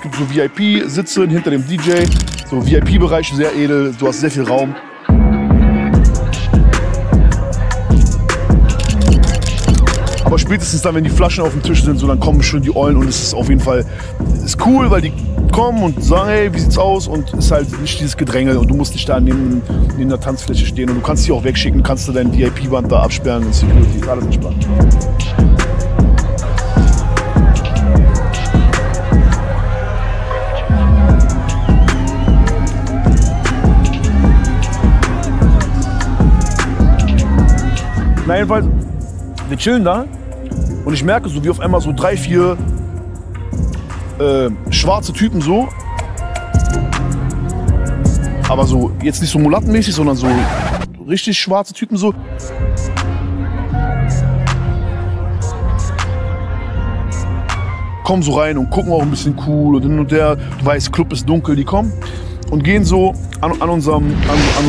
gibt so VIP-Sitze hinter dem DJ, so VIP-Bereich, sehr edel, du hast sehr viel Raum. Aber spätestens dann, wenn die Flaschen auf dem Tisch sind, so, dann kommen schon die Eulen und es ist auf jeden Fall ist cool, weil die kommen und sagen, hey, wie sieht's aus? Und es ist halt nicht dieses Gedränge und du musst nicht da neben, neben der Tanzfläche stehen und du kannst die auch wegschicken, kannst du dein VIP-Band da absperren und Security, ist alles entspannt. Na jedenfalls, wir chillen da und ich merke so, wie auf einmal so drei, vier äh, schwarze Typen so, aber so jetzt nicht so mulattenmäßig, sondern so richtig schwarze Typen so. Kommen so rein und gucken auch ein bisschen cool und hin und her. Du weißt, Club ist dunkel, die kommen und gehen so an, an unserem, an, an unserem